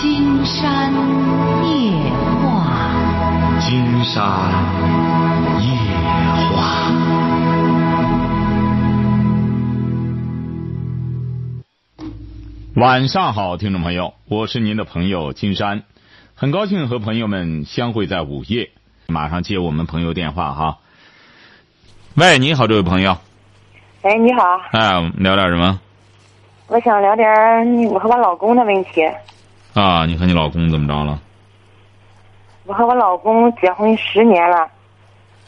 金山夜话，金山夜话。晚上好，听众朋友，我是您的朋友金山，很高兴和朋友们相会在午夜。马上接我们朋友电话哈。喂，你好，这位朋友。哎，你好，哎，我们聊点什么？我想聊点儿我和我老公的问题。啊，你和你老公怎么着了？我和我老公结婚十年了，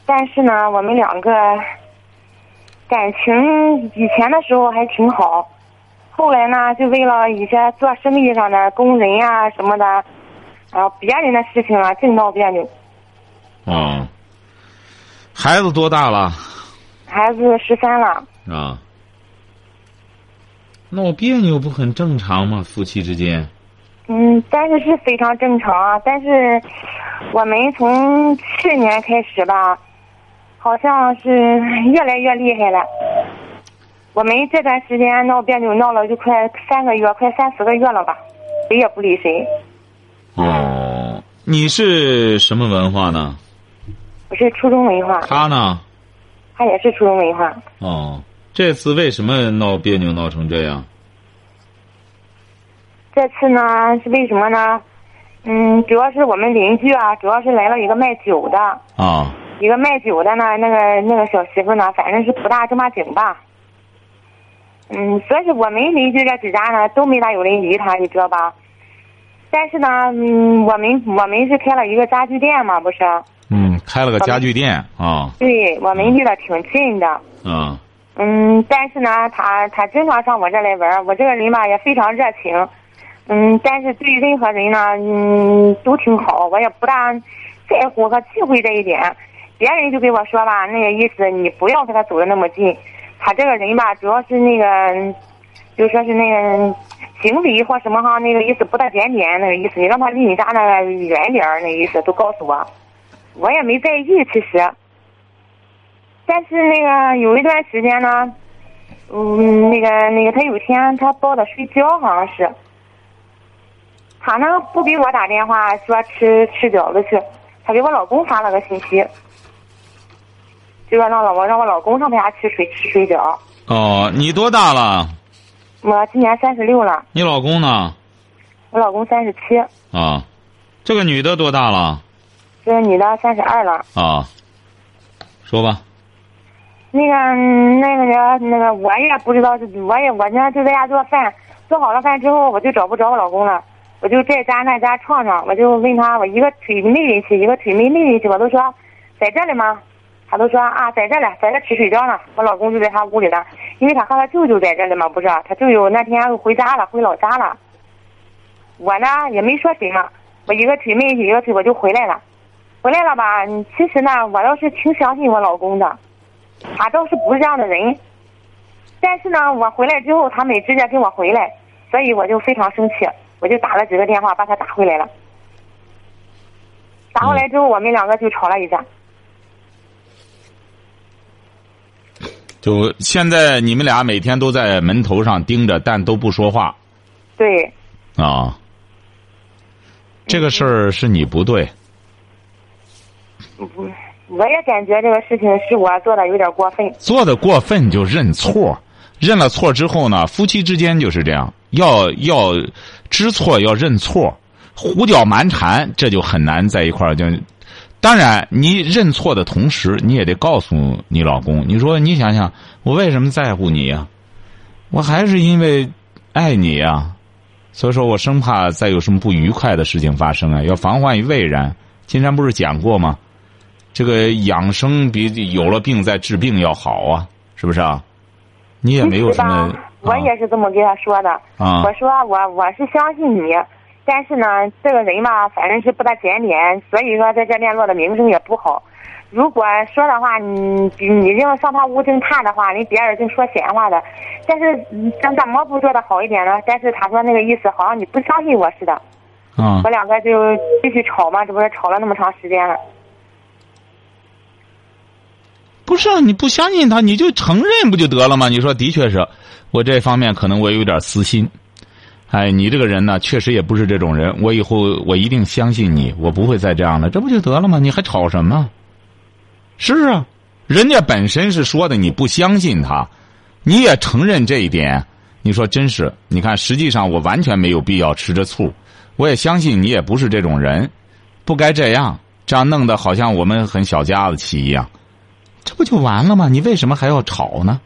但是呢，我们两个感情以前的时候还挺好，后来呢，就为了一些做生意上的工人呀、什么的，啊，别人的事情啊，净闹别扭。哦，孩子多大了？孩子十三了，啊，闹别扭不很正常吗？夫妻之间。嗯，但是是非常正常啊。但是我们从去年开始吧，好像是越来越厉害了。我们这段时间闹别扭闹了就快三个月，快三四个月了吧，谁也不理谁。哦，你是什么文化呢？我是初中文化，他呢？他也是初中文化。哦，这次为什么闹别扭闹成这样？这次呢是为什么呢？嗯，主要是我们邻居啊，主要是来了一个卖酒的，啊，一个卖酒的呢，那个那个小媳妇呢，反正是不大正八经吧。嗯，所以我们邻居这几家呢都没咋有人理他，你知道吧？但是呢，嗯，我们我们是开了一个家具店嘛，不是？嗯，开了个家具店啊，对，我们离得挺近的。嗯，嗯，但是呢，他他经常上我这来玩儿，我这个人吧也非常热情，嗯，但是对任何人呢，嗯，都挺好，我也不大在乎和忌讳这一点。别人就跟我说吧，那个意思，你不要和他走的那么近。他这个人吧，主要是那个，就说是那个行为或什么哈，那个意思不大检点，那个意思，你让他离你家那个远点儿，那意思都告诉我，我也没在意其实。但是那个有一段时间呢，嗯，那个那个他有一天他抱着睡觉，好像是，他呢不给我打电话说吃吃饺子去，他给我老公发了个信息，就说让我让我老公上他家去水吃水饺。哦，你多大了？我今年三十六了，你老公呢？我老公三十七，啊，这个女的多大了？这个女的三十二了。啊，说吧。那个嗯那个人那个我也不知道是，我也我呢就在家做饭，做好了饭之后我就找不着我老公了，我就在家那家床上，我就问他，我一个腿没进去，一个腿没没进去，我都说在这里吗？他都说啊在这里，在这吃水饺呢。我老公就在他屋里了，因为他和他舅舅在这里嘛，不是？他舅舅那天回家了，回老家了。我呢也没说什么，我一个腿没进去，一个腿我就回来了。回来了吧？其实呢，我倒是挺相信我老公的。他倒是不是这样的人，但是呢，我回来之后，他没直接跟我回来，所以我就非常生气，我就打了几个电话把他打回来了。打回来之后，我们两个就吵了一架。就现在你们俩每天都在门头上盯着，但都不说话对，啊。这个事儿是你不对，不，我也感觉这个事情是我做的有点过分。做的过分就认错，认了错之后呢，夫妻之间就是这样，要要知错要认错，胡搅蛮缠，这就很难在一块儿。就当然，你认错的同时，你也得告诉你老公，你说你想想，我为什么在乎你呀、我还是因为爱你呀、所以说我生怕再有什么不愉快的事情发生啊，要防患于未然。金山不是讲过吗？这个养生比有了病再治病要好啊，是不是啊？你也没有什么我也是这么跟他说的。啊我说我我是相信你，但是呢，这个人嘛，反正是不大检点，所以说在这联络的名声也不好。如果说的话，你你要上他屋净看的话，人别人净说闲话的。但是嗯咱怎么不做的好一点呢？但是他说那个意思好像你不相信我似的。啊我两个就继续吵嘛，这不是吵了那么长时间了。不是啊，你不相信他，你就承认不就得了吗？你说的确是，我这方面可能我有点私心，哎，你这个人呢，确实也不是这种人。我以后我一定相信你，我不会再这样了，这不就得了吗？你还吵什么？是啊，人家本身是说的你不相信他，你也承认这一点。你说真是？你看，实际上我完全没有必要吃这醋，我也相信你也不是这种人，不该这样，这样弄得好像我们很小家子气一样，这不就完了吗？你为什么还要吵呢？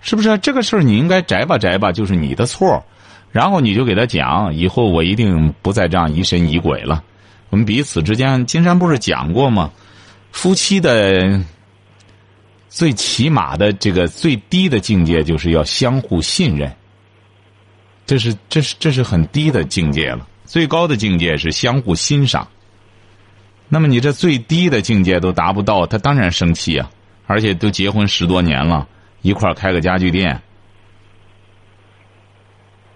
是不是这个事儿你应该摘吧摘吧，就是你的错，然后你就给他讲，以后我一定不再这样疑神疑鬼了。我们彼此之间，金山不是讲过吗？夫妻的最起码的这个最低的境界，就是要相互信任。这是这是这是很低的境界了，最高的境界是相互欣赏。那么你这最低的境界都达不到，他当然生气啊！而且都结婚十多年了。一块儿开个家具店。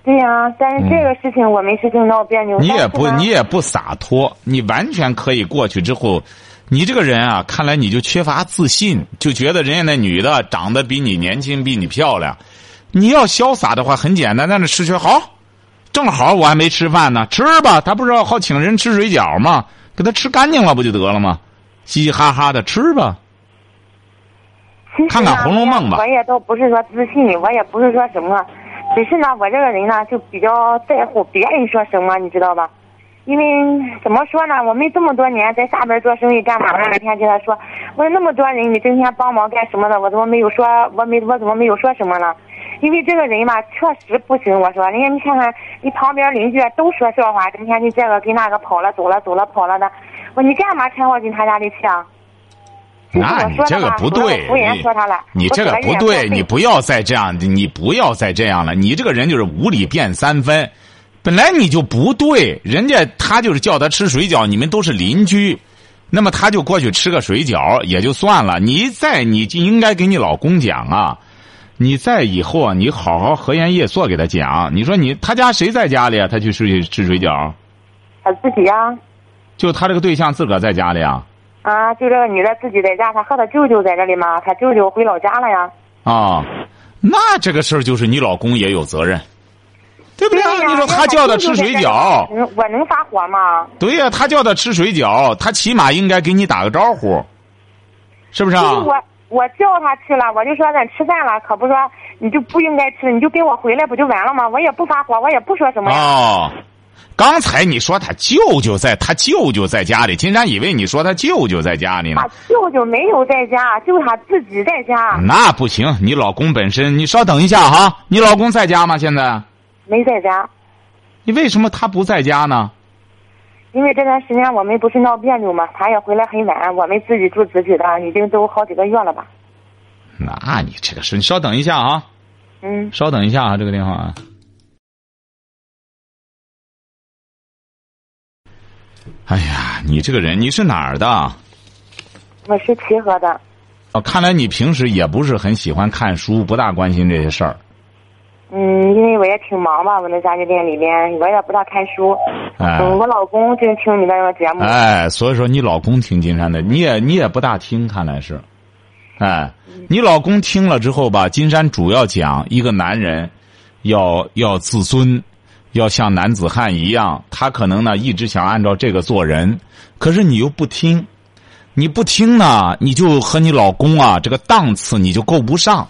对呀，但是这个事情我没事情闹别扭。你也不，你也不洒脱，你完全可以过去之后，你这个人啊，看来你就缺乏自信，就觉得人家那女的长得比你年轻，比你漂亮。你要潇洒的话，很简单，在那吃去好，正好我还没吃饭呢，吃吧。他不是好请人吃水饺吗？给他吃干净了不就得了吗？嘻嘻哈哈的吃吧。看看《红楼梦》吧。我也倒不是说自信，我也不是说什么，只是呢，我这个人呢就比较在乎别人说什么，你知道吧？因为怎么说呢，我们这么多年在下边做生意干嘛呢？那天跟他说，我说那么多人，你整天帮忙干什么的？我怎么没有说？我没我怎么没有说什么呢？因为这个人吧，确实不行。我说，人家你看看，你旁边邻居都说笑话，整天你这个跟那个跑了走了走了跑了的，我你干嘛牵我进他家里去啊？那你这个不对，你你这个不对，你不要再这样，你不要再这样了。你这个人就是无理变三分，本来你就不对，人家他就是叫他吃水饺，你们都是邻居，那么他就过去吃个水饺也就算了。你在你就应该给你老公讲啊，你在以后啊，你好好和颜悦色给他讲。你说你他家谁在家里啊？他去吃吃水饺？他自己呀。就他这个对象自个儿在家里啊。啊，就这个女的自己在家，她和她舅舅在这里吗，她舅舅回老家了呀。啊，那这个事儿就是你老公也有责任，对不对？你说他叫他吃水饺，我能发火吗？对呀，他叫他吃水饺，他起码应该给你打个招呼，是不是啊？我我叫他去了，我就说咱吃饭了，可不说你就不应该吃，你就跟我回来不就完了吗？我也不发火，我也不说什么。哦。刚才你说他舅舅在，他舅舅在家里。金山以为你说他舅舅在家里呢。他舅舅没有在家，就他自己在家。那不行，你老公本身，你稍等一下哈。你老公在家吗？现在？没在家。你为什么他不在家呢？因为这段时间我们不是闹别扭吗？他也回来很晚，我们自己住自己的，已经都好几个月了吧。那你这个事，你稍等一下啊。嗯。稍等一下啊，这个电话啊。哎呀，你这个人，你是哪儿的？我是齐河的。哦，看来你平时也不是很喜欢看书，不大关心这些事儿。嗯，因为我也挺忙吧，我那家具店里边，我也不大看书。嗯，我老公就听你那个节目。哎，所以说你老公听金山的，你也你也不大听，看来是。哎，你老公听了之后吧，金山主要讲一个男人要要自尊。要像男子汉一样，他可能呢一直想按照这个做人，可是你又不听，你不听呢，你就和你老公啊这个档次你就够不上。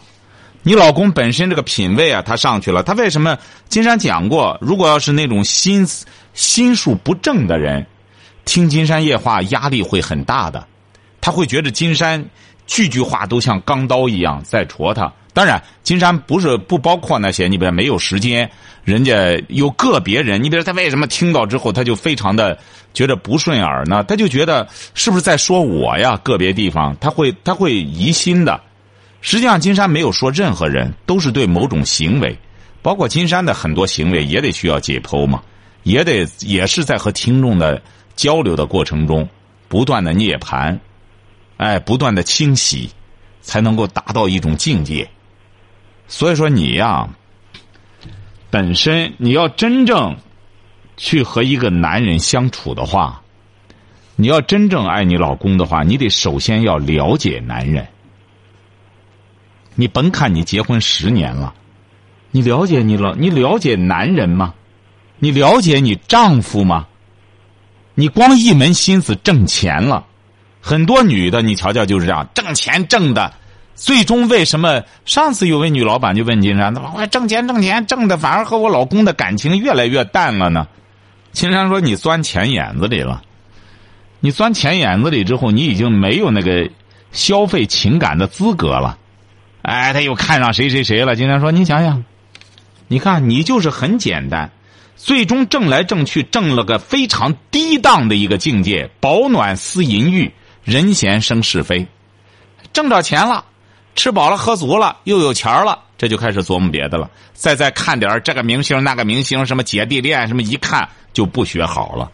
你老公本身这个品位啊，他上去了，他为什么？金山讲过，如果要是那种心心术不正的人，听金山夜话压力会很大的，他会觉得金山句句话都像钢刀一样在戳他。当然，金山不是不包括那些，你比如没有时间。人家有个别人，你比如他为什么听到之后他就非常的觉得不顺耳呢？他就觉得是不是在说我呀？个别地方他会他会疑心的。实际上，金山没有说任何人，都是对某种行为，包括金山的很多行为也得需要解剖嘛，也得也是在和听众的交流的过程中不断的涅盘，哎，不断的清洗，才能够达到一种境界。所以说你呀。本身你要真正去和一个男人相处的话，你要真正爱你老公的话，你得首先要了解男人。你甭看你结婚十年了，你了解你了？你了解男人吗？你了解你丈夫吗？你光一门心思挣钱了，很多女的你瞧瞧就是这样，挣钱挣的，最终为什么？上次有位女老板就问金山：“怎么我挣钱挣钱挣的，反而和我老公的感情越来越淡了呢？”金山说：“你钻钱眼子里了，你钻钱眼子里之后，你已经没有那个消费情感的资格了。”哎，他又看上谁谁谁了？金山说：“你想想，你看你就是很简单。”最终挣来挣去，挣了个非常低档的一个境界，保暖思淫欲，人闲生是非。挣着钱了，吃饱了喝足了，又有钱了，这就开始琢磨别的了。再再看点这个明星那个明星，什么姐弟恋，什么一看就不学好了。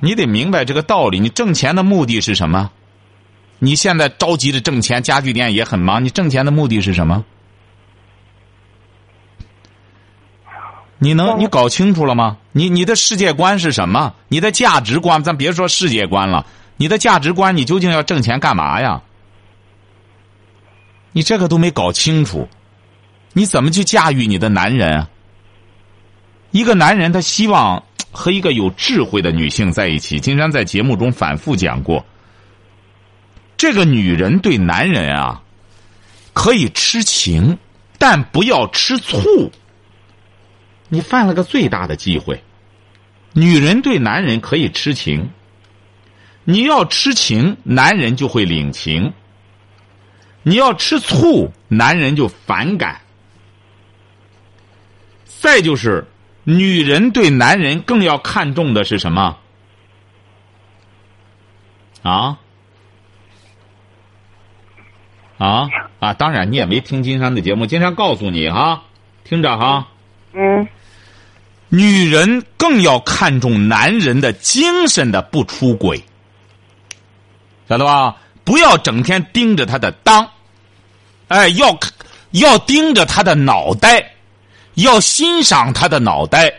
你得明白这个道理。你挣钱的目的是什么？你现在着急着挣钱，家具店也很忙。你挣钱的目的是什么？你能你搞清楚了吗？你你的世界观是什么？你的价值观，咱别说世界观了，你的价值观，你究竟要挣钱干嘛呀？你这个都没搞清楚，你怎么去驾驭你的男人？一个男人他希望和一个有智慧的女性在一起。金山在节目中反复讲过，这个女人对男人啊，可以痴情，但不要吃醋。你犯了个最大的忌讳，女人对男人可以痴情，你要痴情，男人就会领情；你要吃醋，男人就反感。再就是，女人对男人更要看重的是什么？啊？啊啊！当然，你也没听金山的节目，金山告诉你哈，听着哈。嗯。女人更要看重男人的精神的不出轨，晓得吧？不要整天盯着他的裆，哎，要要盯着他的脑袋，要欣赏他的脑袋。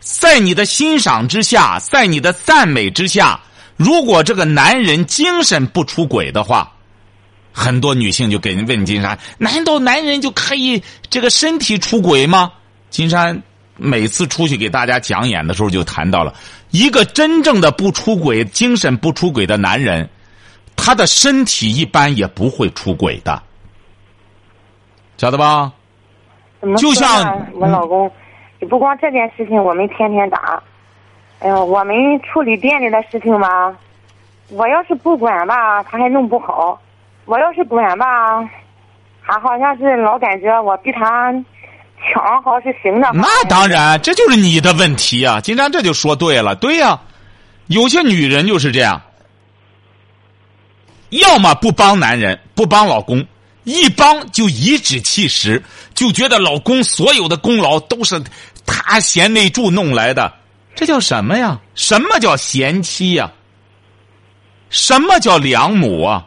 在你的欣赏之下，在你的赞美之下，如果这个男人精神不出轨的话，很多女性就给人问金山：难道男人就可以这个身体出轨吗？金山。每次出去给大家讲演的时候，就谈到了一个真正的不出轨、精神不出轨的男人，他的身体一般也不会出轨的，晓得吧？就像我老公，你不光这件事情，我们天天打。哎呦，我们处理店里的事情吧，我要是不管吧，他还弄不好；我要是管吧，他好像是老感觉我比他。强好像是行的，那当然，这就是你的问题啊！金山这就说对了，对呀，有些女人就是这样，要么不帮男人，不帮老公，一帮就颐指气使，就觉得老公所有的功劳都是他贤内助弄来的，这叫什么呀？什么叫贤妻呀？什么叫良母啊？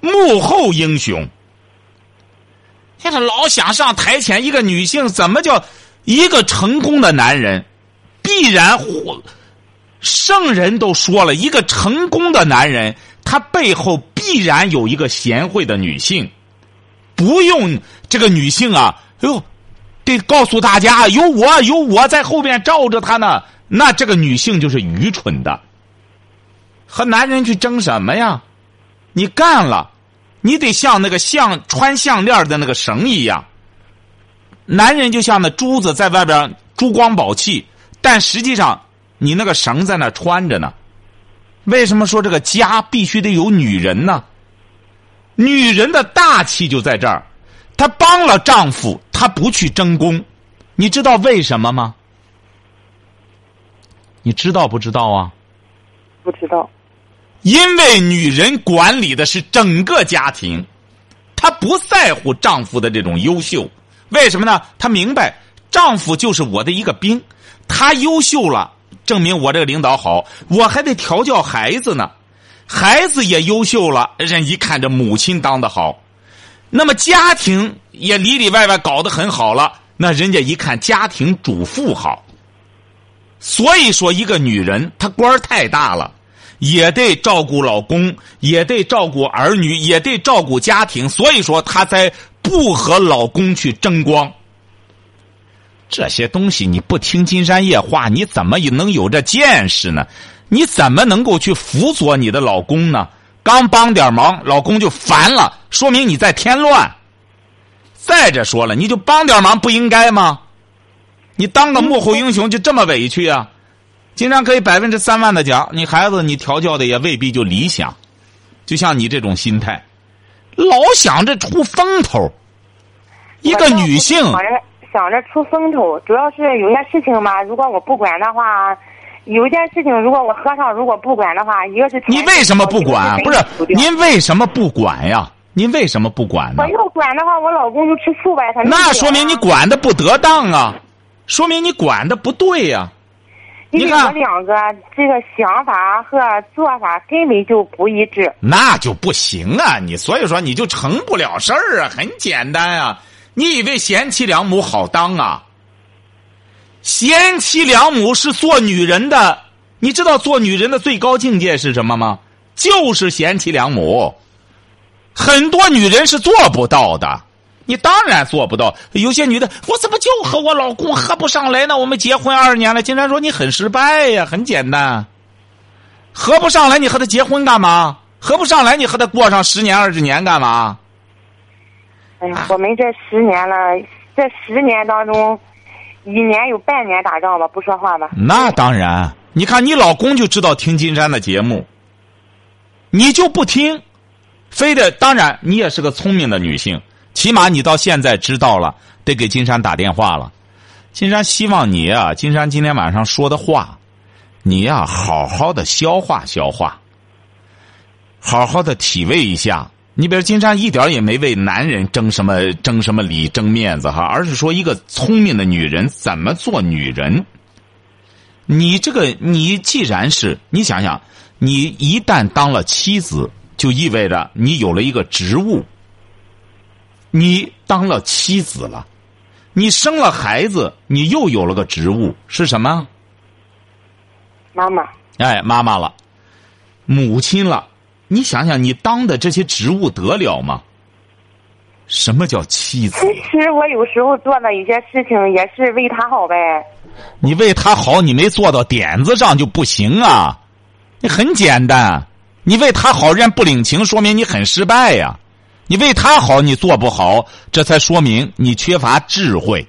幕后英雄。现在老想上台前，一个女性怎么叫一个成功的男人？必然，圣人都说了一个成功的男人，他背后必然有一个贤惠的女性。不用这个女性啊，哎呦，得告诉大家有我，有我在后边罩着他呢。那这个女性就是愚蠢的，和男人去争什么呀？你干了。你得像那个项穿项链的那个绳一样，男人就像那珠子在外边珠光宝气，但实际上你那个绳在那穿着呢。为什么说这个家必须得有女人呢？女人的大气就在这儿，她帮了丈夫，她不去争功，你知道为什么吗？你知道不知道啊？不知道。因为女人管理的是整个家庭，她不在乎丈夫的这种优秀，为什么呢？她明白丈夫就是我的一个兵，他优秀了，证明我这个领导好，我还得调教孩子呢，孩子也优秀了，人一看这母亲当的好，那么家庭也里里外外搞得很好了，那人家一看家庭主妇好，所以说一个女人她官太大了。也得照顾老公，也得照顾儿女，也得照顾家庭。所以说，她才不和老公去争光。这些东西你不听金山夜话，你怎么能有这见识呢？你怎么能够去辅佐你的老公呢？刚帮点忙，老公就烦了，说明你在添乱。再者说了，你就帮点忙不应该吗？你当个幕后英雄就这么委屈啊？金山可以百分之三万的讲，你孩子你调教的也未必就理想，就像你这种心态，老想着出风头。一个女性想着想着出风头，主要是有些事情嘛，如果我不管的话，有一件事情如果我和尚如果不管的话，一个是你为什么不管？不是您为什么不管呀？您为什么不管呢？我要管的话，我老公就吃醋呗。他那说明你管的不得当啊，说明你管的不对呀。你看我两个这个想法和做法根本就不一致，那就不行啊！你所以说你就成不了事儿啊，很简单啊。你以为贤妻良母好当啊？贤妻良母是做女人的，你知道做女人的最高境界是什么吗？就是贤妻良母。很多女人是做不到的。你当然做不到。有些女的，我怎么就和我老公合不上来呢？我们结婚二十年了，竟然说你很失败呀。很简单，合不上来，你和他结婚干嘛？合不上来，你和他过上十年二十年干嘛？哎呀，我们这十年了，这十年当中，一年有半年打仗吧，不说话吧。那当然，你看你老公就知道听金山的节目，你就不听，非得当然，你也是个聪明的女性。起码你到现在知道了，得给金山打电话了。金山希望你啊，金山今天晚上说的话，你呀好好的消化消化，好好的体味一下。你比如金山一点也没为男人争什么争什么理争面子哈，而是说一个聪明的女人怎么做女人。你这个你既然是你想想，你一旦当了妻子，就意味着你有了一个职务。你当了妻子了，你生了孩子，你又有了个职务，是什么？妈妈。哎，妈妈了，母亲了。你想想，你当的这些职务得了吗？什么叫妻子？其实我有时候做的一些事情也是为他好呗。你为他好，你没做到点子上就不行啊。你很简单，你为他好，人不领情，说明你很失败呀。你为他好，你做不好，这才说明你缺乏智慧。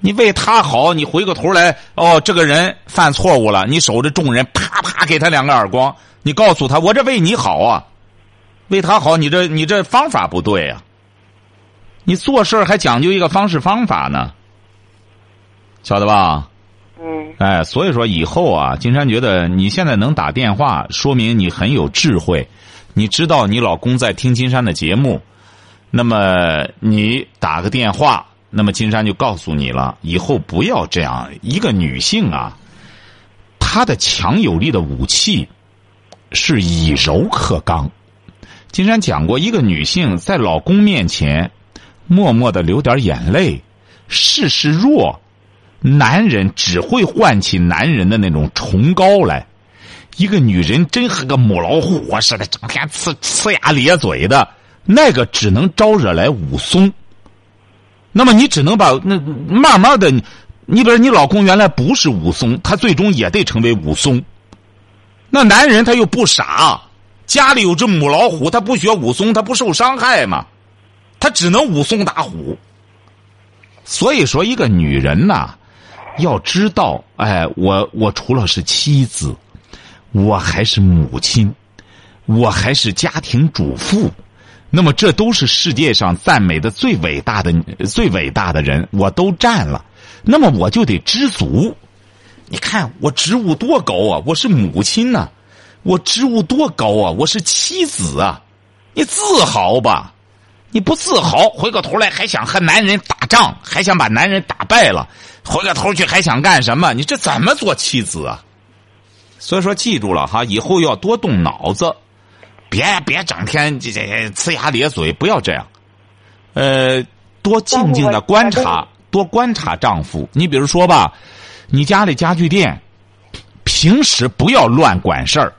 你为他好，你回过头来，哦，这个人犯错误了，你守着众人，啪啪给他两个耳光。你告诉他，我这为你好啊，为他好，你这你这方法不对啊。你做事还讲究一个方式方法呢，晓得吧？嗯。哎，所以说以后啊，金山觉得你现在能打电话，说明你很有智慧。你知道你老公在听金山的节目，那么你打个电话，那么金山就告诉你了，以后不要这样。一个女性啊，她的强有力的武器是以柔克刚。金山讲过，一个女性在老公面前默默的流点眼泪，事事弱，男人只会唤起男人的那种崇高来。一个女人真和个母老虎似的，整天呲呲牙咧嘴的，那个只能招惹来武松。那么你只能把那慢慢的，你比如你老公原来不是武松，他最终也得成为武松。那男人他又不傻，家里有只母老虎，他不学武松，他不受伤害嘛？他只能武松打虎。所以说，一个女人呐，要知道，哎，我我除了是妻子。我还是母亲，我还是家庭主妇，那么这都是世界上赞美的最伟大的、最伟大的人，我都占了。那么我就得知足。你看我职务多高啊！我是母亲呐，我职务多高啊！我是妻子啊！你自豪吧？你不自豪，回过头来还想和男人打仗，还想把男人打败了，回过头去还想干什么？你这怎么做妻子啊？所以说，记住了哈，以后要多动脑子，别别整天这这呲牙咧嘴，不要这样。呃，多静静的观察，多观察丈夫。你比如说吧，你家里家具店，平时不要乱管事儿，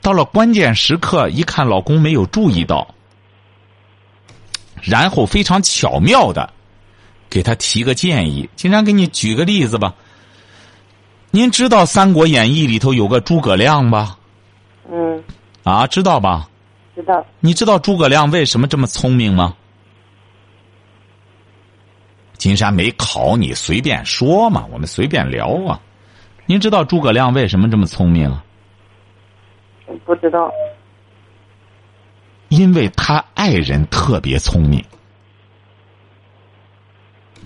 到了关键时刻，一看老公没有注意到，然后非常巧妙的给他提个建议。经常给你举个例子吧。您知道《三国演义》里头有个诸葛亮吧？嗯，啊，知道吧？知道。你知道诸葛亮为什么这么聪明吗？金山没考你，随便说嘛，我们随便聊啊。您知道诸葛亮为什么这么聪明啊？不知道。因为他爱人特别聪明，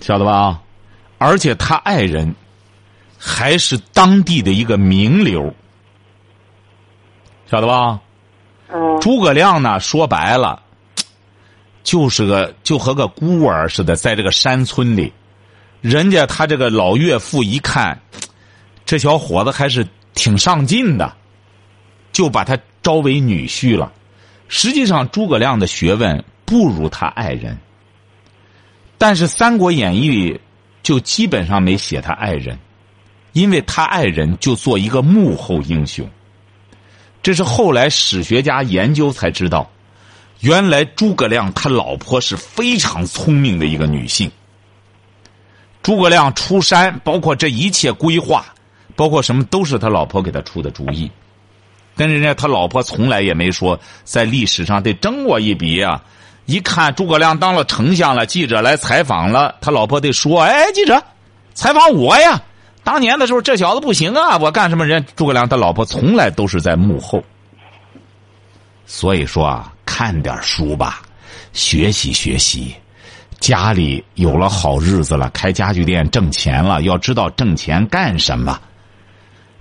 晓得吧？而且他爱人还是当地的一个名流，晓得吧？嗯。诸葛亮呢，说白了，就是个就和个孤儿似的，在这个山村里，人家他这个老岳父一看，这小伙子还是挺上进的，就把他招为女婿了。实际上，诸葛亮的学问不如他爱人，但是《三国演义》里就基本上没写他爱人，因为他爱人就做一个幕后英雄。这是后来史学家研究才知道，原来诸葛亮他老婆是非常聪明的一个女性。诸葛亮出山，包括这一切规划，包括什么，都是他老婆给他出的主意。跟人家他老婆从来也没说在历史上得争我一笔啊！一看诸葛亮当了丞相了，记者来采访了，他老婆得说：“哎，记者，采访我呀！当年的时候这小子不行啊，我干什么？人诸葛亮他老婆从来都是在幕后。所以说啊，看点书吧，学习学习。家里有了好日子了，开家具店挣钱了，要知道挣钱干什么。”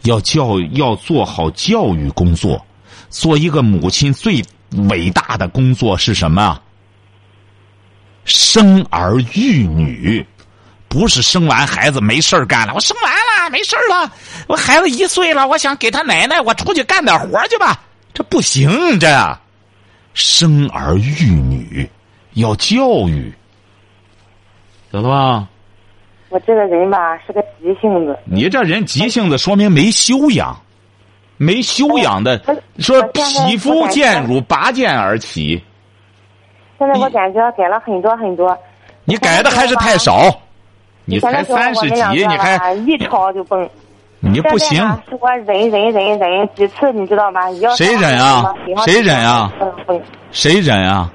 要教要做好教育工作，做一个母亲最伟大的工作是什么？生儿育女，不是生完孩子没事干了。我生完了没事了，我孩子一岁了，我想给他奶奶，我出去干点活去吧。这不行，这生儿育女要教育，晓得吧？我这个人吧是个急性子。你这人急性子，说明没修养，没修养的。说匹夫见辱，拔剑而起。现在我感觉改了很多很多。你改的还是太少。你才三十几，你还一吵就崩。你不行。是我忍忍忍忍几次，你知道吗？谁忍啊？谁忍啊？谁忍啊？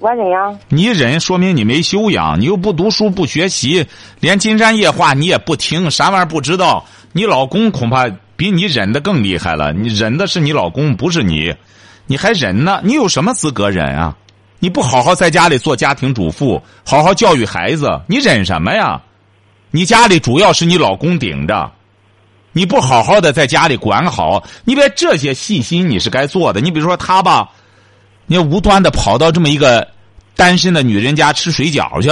我忍呀！你忍，说明你没修养，你又不读书不学习，连金山夜话你也不听，啥玩意儿不知道。你老公恐怕比你忍的更厉害了，你忍的是你老公，不是你，你还忍呢？你有什么资格忍啊？你不好好在家里做家庭主妇，好好教育孩子，你忍什么呀？你家里主要是你老公顶着，你不好好的在家里管好，你别这些细心你是该做的。你比如说他吧。你无端的跑到这么一个单身的女人家吃水饺去，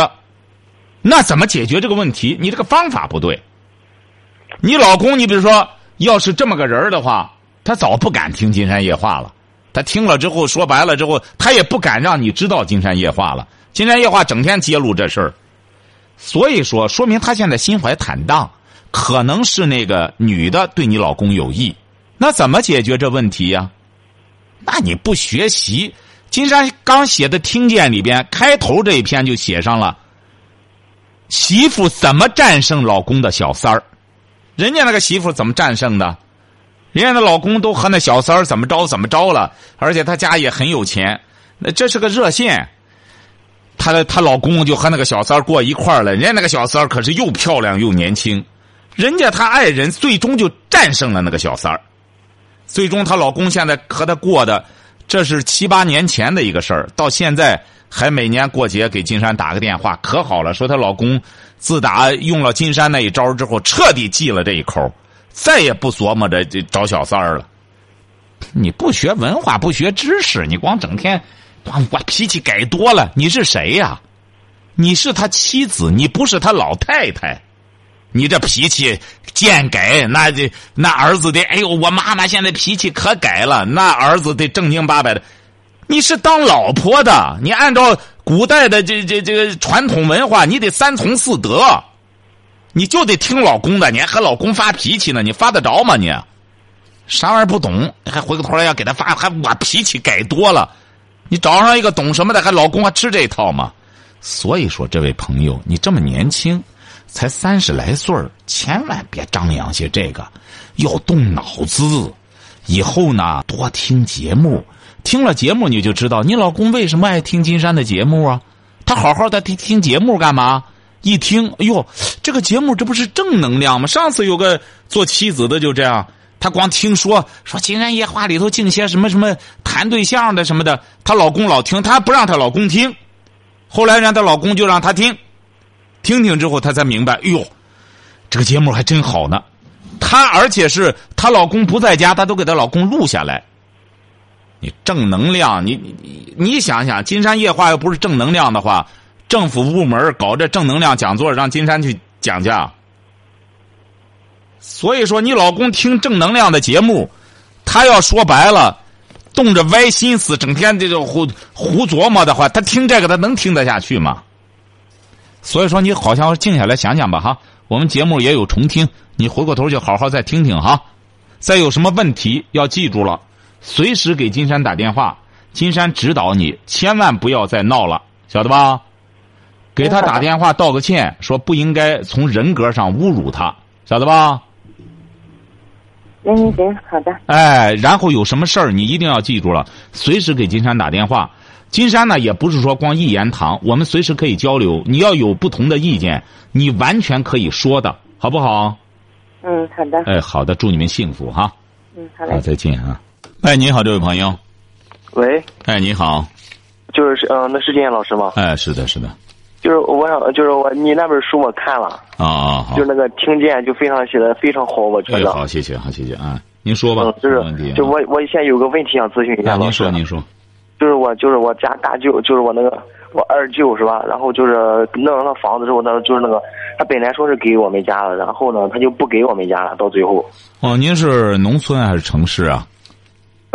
那怎么解决这个问题？你这个方法不对。你老公，你比如说，要是这么个人的话，他早不敢听《金山夜话》了。他听了之后，说白了之后，他也不敢让你知道《金山夜话》了。《金山夜话》整天揭露这事儿，所以说，说明他现在心怀坦荡，可能是那个女的对你老公有意。那怎么解决这问题呀？那你不学习？金山刚写的《听见》里边开头这一篇就写上了，媳妇怎么战胜老公的小三儿？人家那个媳妇怎么战胜的？人家的老公都和那小三儿怎么着怎么着了？而且他家也很有钱，那这是个热线。她的她老公就和那个小三儿过一块儿了。人家那个小三儿可是又漂亮又年轻，人家她爱人最终就战胜了那个小三儿。最终她老公现在和她过的。这是七八年前的一个事儿，到现在还每年过节给金山打个电话，可好了。说她老公自打用了金山那一招之后，彻底记了这一口，再也不琢磨着找小三儿了。你不学文化，不学知识，你光整天，我我脾气改多了。你是谁呀？你是他妻子，你不是他老太太。你这脾气渐改，那这那儿子的，哎呦，我妈妈现在脾气可改了。那儿子得正经八百的。你是当老婆的，你按照古代的这这这个传统文化，你得三从四德，你就得听老公的。你还和老公发脾气呢，你发得着吗？你啥玩意儿不懂，还回过头来要给他发，还我脾气改多了。你找上一个懂什么的，还老公还吃这套吗？所以说，这位朋友，你这么年轻，才三十来岁，千万别张扬些这个，要动脑子。以后呢，多听节目，听了节目你就知道你老公为什么爱听金山的节目啊。他好好的听听节目干嘛？一听，哎呦，这个节目这不是正能量吗？上次有个做妻子的就这样，她光听说说《金山夜话》里头净些什么什么谈对象的什么的，她老公老听，她不让她老公听。后来让她老公就让她听，听听之后她才明白，哎呦，这个节目还真好呢。她而且是她老公不在家，她都给她老公录下来。你正能量，你你你想想，《金山夜话》要不是正能量的话。政府部门搞这正能量讲座，让金山去讲去。所以说，你老公听正能量的节目，他要说白了，动着歪心思，整天这个胡胡琢磨的话，他听这个他能听得下去吗？所以说，你好像静下来想想吧，哈。我们节目也有重听，你回过头就好好再听听哈。再有什么问题，要记住了，随时给金山打电话，金山指导你，千万不要再闹了，晓得吧？给他打电话道个歉，说不应该从人格上侮辱他，晓得吧？行行行，好的。哎，然后有什么事儿，你一定要记住了，随时给金山打电话。金山呢，也不是说光一言堂，我们随时可以交流。你要有不同的意见，你完全可以说的，好不好？嗯，好的。哎，好的，祝你们幸福哈。嗯，好嘞。再见啊。哎，你好，这位朋友。喂。哎，你好。就是嗯，那是金燕老师吗？哎，是的，是的。就是我想，就是我你那本书我看了啊，就那个听见就非常写的非常好，我觉得。好，谢谢，好，谢谢啊。您说吧，就是就我我现在有个问题想咨询一下您说，您说。就是我就是我家大舅，就是我那个我二舅是吧？然后就是弄了那房子之后，那就是那个他本来说是给我们家了，然后呢他就不给我们家了，到最后。哦，您是农村还是城市啊？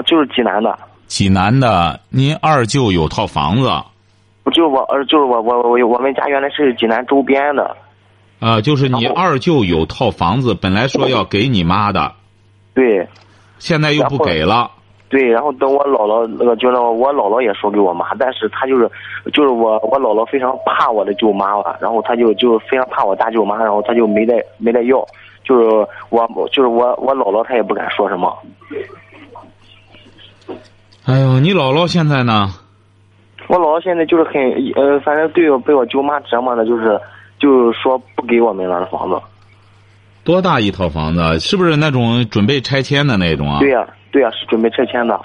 就是济南的。济南的，您二舅有套房子。不就我呃，就是我我我我们家原来是济南周边的，啊，就是你二舅有套房子，本来说要给你妈的，对，现在又不给了，对，然后等我姥姥那个，就那我姥姥也说给我妈，但是她就是，就是我我姥姥非常怕我的舅妈了，然后她就就非常怕我大舅妈，然后她就没带没带要，就是我就是我我姥姥她也不敢说什么。哎呦，你姥姥现在呢？我姥姥现在就是很呃，反正对我被我舅妈折磨的，就是就是说不给我们了房子。多大一套房子？是不是那种准备拆迁的那种啊？对呀，对呀，是准备拆迁的。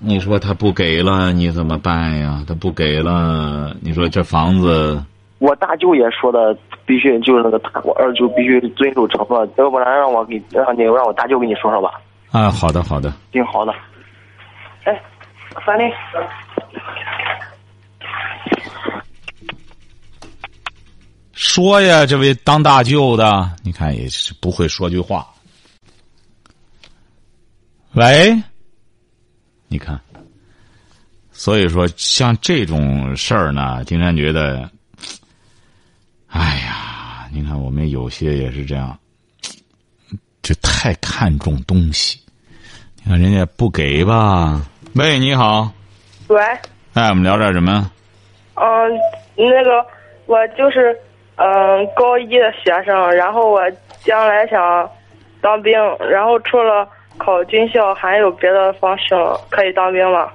你说他不给了，你怎么办呀？他不给了，你说这房子。我大舅也说的，必须就是那个大，我二舅必须遵守承诺，要不然让我给让你让我大舅给你说说吧。啊，好的，好的。行，好的。哎，反正。说呀，这位当大舅的，你看也是不会说句话。喂，你看，所以说像这种事儿呢，金山觉得，哎呀，你看我们有些也是这样，就太看重东西。你看人家不给吧？喂，你好。喂。哎，我们聊点什么？嗯，那个，我就是。嗯，高一的学生，然后我将来想当兵，然后除了考军校，还有别的方式可以当兵吗？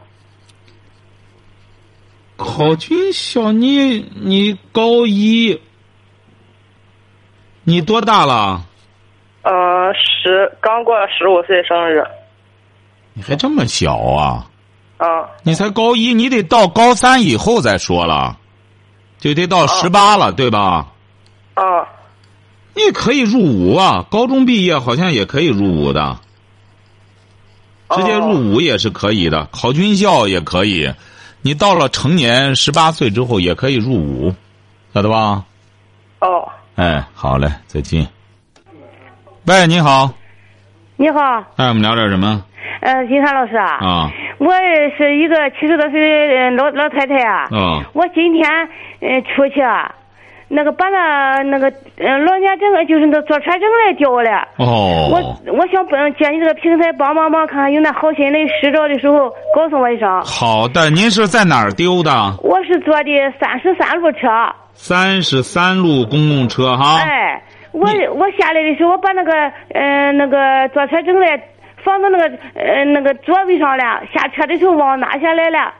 考军校，你你高一，你多大了？呃，十，刚过了十五岁生日。你还这么小啊？啊。你才高一，你得到高三以后再说了。就得到十八了，对吧？啊，你可以入伍啊！高中毕业好像也可以入伍的，直接入伍也是可以的。考军校也可以，你到了成年十八岁之后也可以入伍，晓得吧？哦。哎，好嘞，再见。喂，你好。你好。哎，我们聊点什么？呃，金山老师啊。啊。我是一个七十多岁的老老太太啊。啊。我今天呃出去啊，那个把那那个呃老年证就是那坐车证来掉了。哦，我我想帮借你这个平台帮帮忙，看看有那好心人拾着的时候告诉我一声。好的，您是在哪儿丢的？我是坐的三十三路车。三十三路公共车哈。哎，我我下来的时候，我把那个呃那个坐车证来放到那个呃那个座位上了，下车的时候忘拿下来了。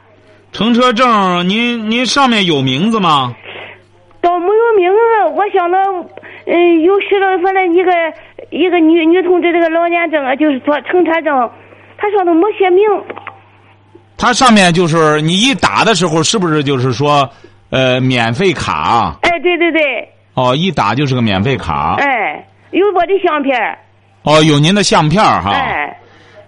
乘车证，您您上面有名字吗？倒没有名字，我想到，嗯，有拾到反正一个一个女女同志这个老年证啊，就是说乘车证，他上头没写名。它上面就是你一打的时候，是不是就是说，呃，免费卡？哎，对对对。哦，一打就是个免费卡。哎，有我的相片。哦，有您的相片哈。哎。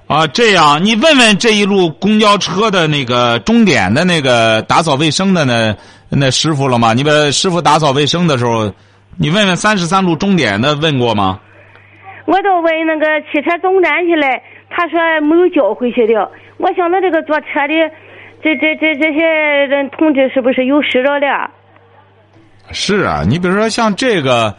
啊，这样，你问问这一路公交车的那个终点的那个打扫卫生的那那师傅了吗？你把师傅打扫卫生的时候，你问问三十三路终点的问过吗？我都问那个汽车总站去了，他说没有交回去的。我想到这个坐车的，这这这这些人同志是不是有拾着了？是啊，你比如说像这个，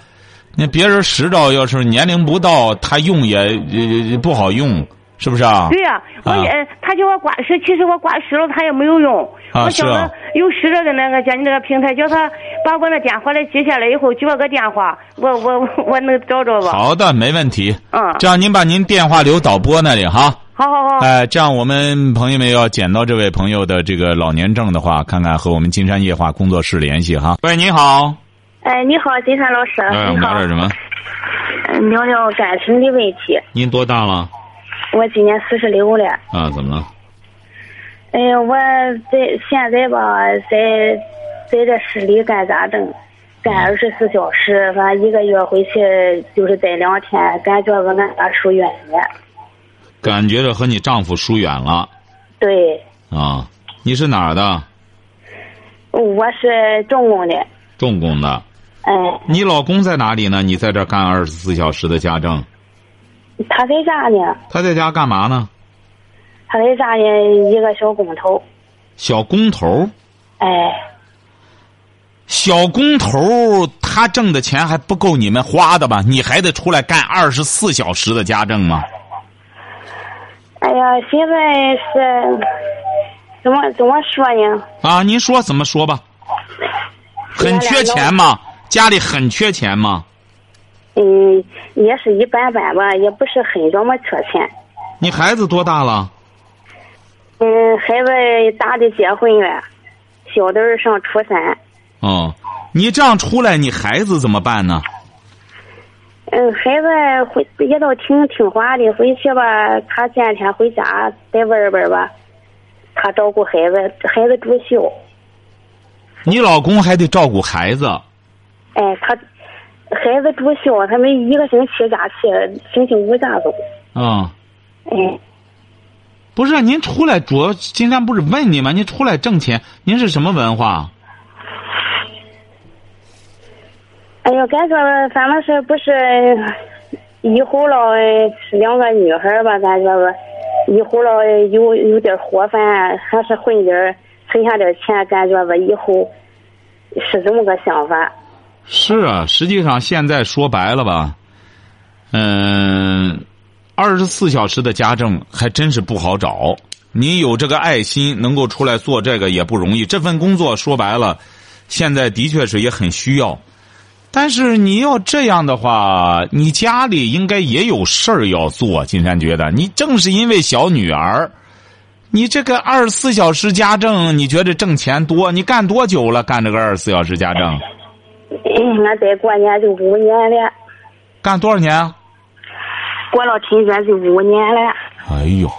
那别人拾着，要是年龄不到，他用也也不好用。是不是啊？对呀，我呃，他叫我挂失，其实我挂失了，他也没有用。啊，我想着有拾着的那个，叫你那个平台，叫他把我那电话来接下来，以后给我个电话，我我我能找着吧？好的，没问题。嗯。这样，您把您电话留导播那里哈。好好好。哎，这样我们朋友们要捡到这位朋友的这个老年证的话，看看和我们金山夜话工作室联系哈。喂，你好。哎，你好，金山老师。哎，你好。聊点什么？嗯，聊聊感情的问题。您多大了？我今年四十六了。啊，怎么了？哎呀，我在现在吧，在在这市里干家政，干二十四小时，反正一个月回去就是待两天，感觉我俺家疏远了。感觉着和你丈夫疏远了。对。啊，你是哪儿的？我是重工的。重工的。哎。你老公在哪里呢？你在这干二十四小时的家政。他在家呢。他在家干嘛呢？他在家呢，一个小工头。小工头。哎。小工头，他挣的钱还不够你们花的吧？你还得出来干二十四小时的家政吗？哎呀，现在是怎么怎么说呢？啊，您说怎么说吧？很缺钱吗？家里很缺钱吗？嗯，也是一般般吧，也不是很这么缺钱。你孩子多大了？嗯，孩子大的结婚了，小的上初三。哦，你这样出来，你孩子怎么办呢？嗯，孩子回也倒挺听话的，回去吧，他前天回家在外边吧，他照顾孩子，孩子住校。你老公还得照顾孩子。哎，他孩子住校，他们一个星期假期，星期五假走。啊。嗯。不是，您出来主要今天不是问你吗？您出来挣钱，您是什么文化？哎呀，感觉反正是不是以后了是两个女孩吧？感觉吧，以后了有有点活泛，还是混点存下点钱，感觉吧以后是这么个想法。是啊，实际上现在说白了吧，嗯，二十四小时的家政还真是不好找。你有这个爱心，能够出来做这个也不容易。这份工作说白了，现在的确是也很需要。但是你要这样的话，你家里应该也有事儿要做。金山觉得，你正是因为小女儿，你这个二十四小时家政，你觉得挣钱多？你干多久了？干这个二十四小时家政？俺再过年就五年了。干多少年？过了春节就五年了。哎呦，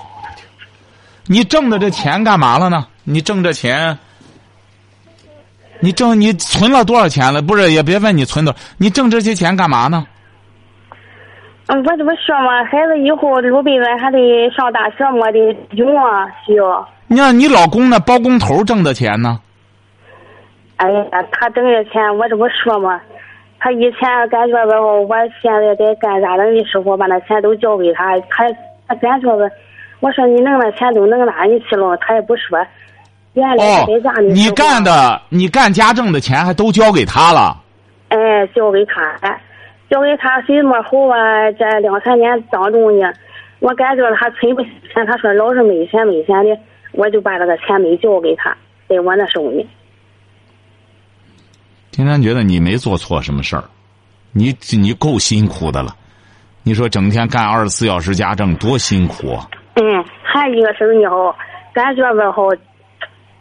你挣的这钱干嘛了呢？你挣这钱。你挣你存了多少钱了？不是，也别问你存的，你挣这些钱干嘛呢？嗯，我这不说嘛，孩子以后鲁辈子还得上大学么的用啊，需要。你看你老公那包工头挣的钱呢？哎呀，他挣的钱我这不说嘛，他以前感觉吧，我现在在干家政的时候把那钱都交给他，他他感觉吧，我说你弄那钱都弄哪里去了？他也不说。哦，你干的，你干家政的钱还都交给他了？哎，交给他哎，交给他谁么后啊？这两三年当中呢，我感觉他存不下钱，他说老是没钱没钱的，我就把这个钱没交给他，在我那手里。金山觉得你没做错什么事儿，你你够辛苦的了。你说整天干二十四小时家政多辛苦啊！嗯，还有一个事儿呢哈，感觉吧好，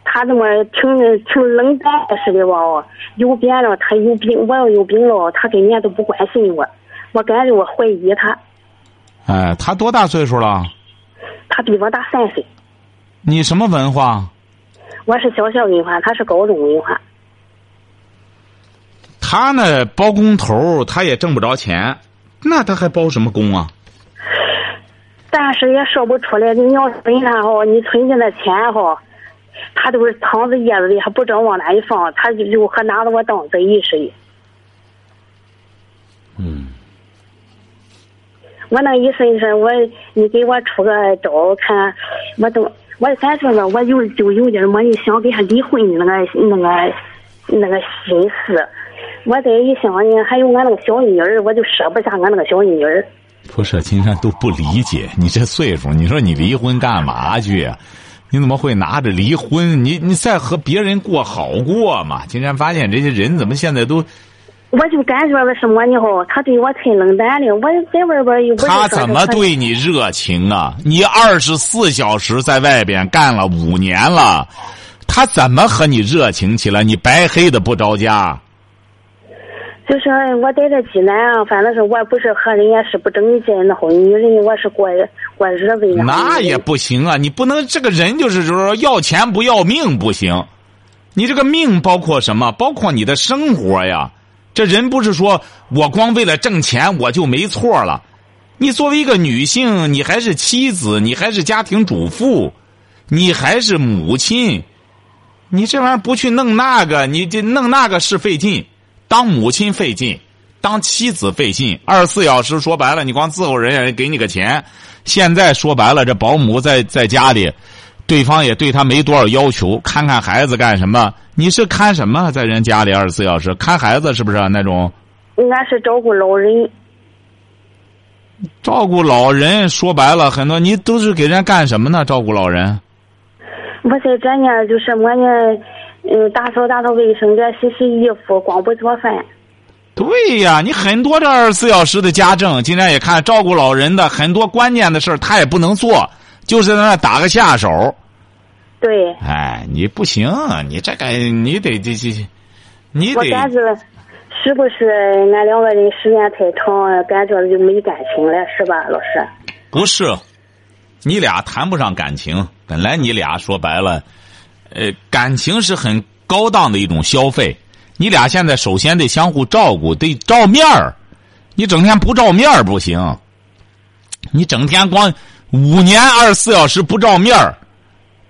他这么挺挺冷淡似的吧，有病了他有病，我要有病了，他跟人家都不关心我，我感觉我怀疑他。哎，他多大岁数了？他比我大三岁。你什么文化？我是小学文化，他是高中文化。他呢，包工头，他也挣不着钱，那他还包什么工啊？但是也说不出来。你要问他哈，你存进的钱哈，他都是藏在掖子里，还不知道往哪一放，他就就和拿着我当贼似的。嗯。我那意思是我，你给我出个招看，我都我感觉吧，我有就有点么，你想跟他离婚的那个那个那个心思。我这一想呢，还有俺那个小女儿，我就舍不下俺那个小女儿。不是，金山都不理解你这岁数，你说你离婚干嘛去？你怎么会拿着离婚？你你再和别人过好过嘛？金山发现这些人怎么现在都……我就感觉为什么呢？哈，他对我太冷淡了。我在外边又不他怎么对你热情啊？你二十四小时在外边干了五年了，他怎么和你热情起来？你白黑的不着家。就是我待在济南啊，反正是我不是和人家是不正经那好女人，我是过过日子。那也不行啊！你不能这个人就是说要钱不要命不行。你这个命包括什么？包括你的生活呀。这人不是说我光为了挣钱我就没错了。你作为一个女性，你还是妻子，你还是家庭主妇，你还是母亲。你这玩意儿不去弄那个，你这弄那个是费劲。当母亲费劲，当妻子费劲。二十四小时说白了，你光伺候人家给你个钱。现在说白了，这保姆在在家里，对方也对他没多少要求，看看孩子干什么？你是看什么？在人家里二十四小时看孩子是不是那种？俺是照顾老人。照顾老人说白了，很多你都是给人家干什么呢？照顾老人。我在这呢，就是我呢。嗯，打扫打扫卫生，再洗洗衣服，光不做饭。对呀，你很多这二十四小时的家政，今天也看照顾老人的很多关键的事他也不能做，就是在那打个下手。对。哎，你不行，你这个你得这这，你得。我感觉是不是俺两个人时间太长，感觉就没感情了，是吧，老师？不是，你俩谈不上感情。本来你俩说白了。呃，感情是很高档的一种消费。你俩现在首先得相互照顾，得照面儿。你整天不照面儿不行。你整天光五年二十四小时不照面儿，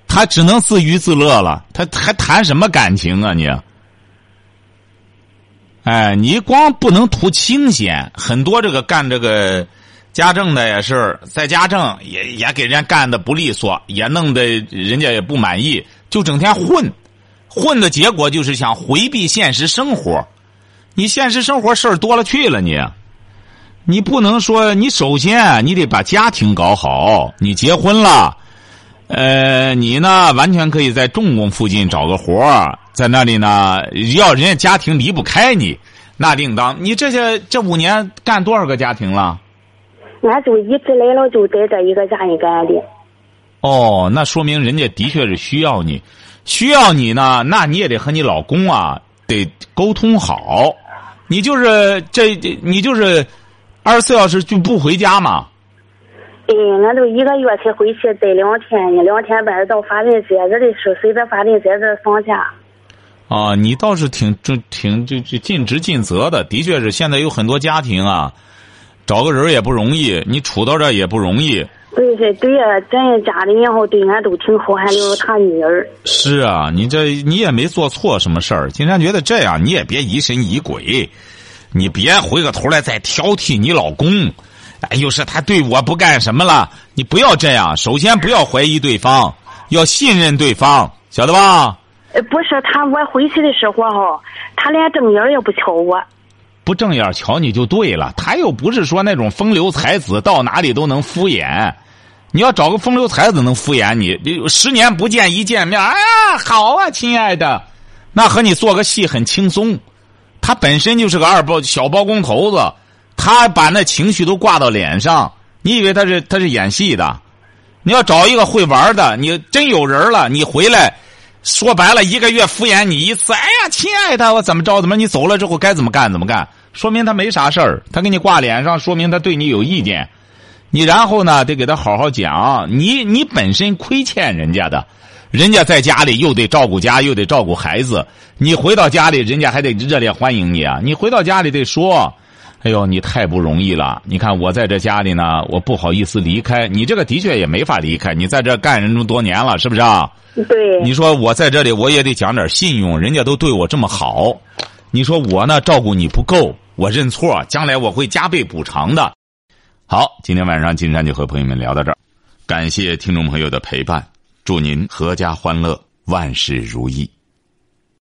他只能自娱自乐了。他还谈什么感情啊你？哎，你光不能图清闲。很多这个干这个家政的也是在家政也也给人家干的不利索，也弄得人家也不满意。就整天混，混的结果就是想回避现实生活。你现实生活事儿多了去了，你，你不能说你首先你得把家庭搞好。你结婚了，呃，你呢完全可以在重工附近找个活儿，在那里呢，要人家家庭离不开你，那另当。你这些这五年干多少个家庭了？俺就一直来了，就在这一个家里干的。哦，那说明人家的确是需要你，需要你呢，那你也得和你老公啊得沟通好。你就是这，你就是二十四小时就不回家嘛？嗯，俺都一个月才回去待两天呢，两天半到法定节日的时候，随着法定节日放假。啊，你倒是挺就挺就就尽职尽责的，的确是现在有很多家庭啊，找个人也不容易，你处到这也不容易。对对对呀，咱家里然后对俺都挺好，还有他女儿。是啊，你这你也没做错什么事儿。金山觉得这样，你也别疑神疑鬼，你别回过头来再挑剔你老公。哎，又是他对我不干什么了？你不要这样。首先不要怀疑对方，要信任对方，晓得吧？呃，不是他，我回去的时候哈，他连正眼也不瞧我。不正眼瞧你就对了。他又不是说那种风流才子，到哪里都能敷衍。你要找个风流才子能敷衍你，十年不见一见面，哎呀，好啊，亲爱的，那和你做个戏很轻松。他本身就是个二包小包工头子，他把那情绪都挂到脸上。你以为他是他是演戏的？你要找一个会玩的，你真有人了，你回来，说白了一个月敷衍你一次。哎呀，亲爱的，我怎么着？怎么你走了之后该怎么干怎么干？说明他没啥事儿，他给你挂脸上，说明他对你有意见。你然后呢，得给他好好讲。你你本身亏欠人家的，人家在家里又得照顾家，又得照顾孩子。你回到家里，人家还得热烈欢迎你啊！你回到家里得说。哎呦，你太不容易了！你看我在这家里呢，我不好意思离开你。这个的确也没法离开，你在这干人这么多年了，是不是啊？对。你说我在这里，我也得讲点信用，人家都对我这么好。你说我呢，照顾你不够，我认错，将来我会加倍补偿的。好，今天晚上金山就和朋友们聊到这儿，感谢听众朋友的陪伴，祝您阖家欢乐，万事如意。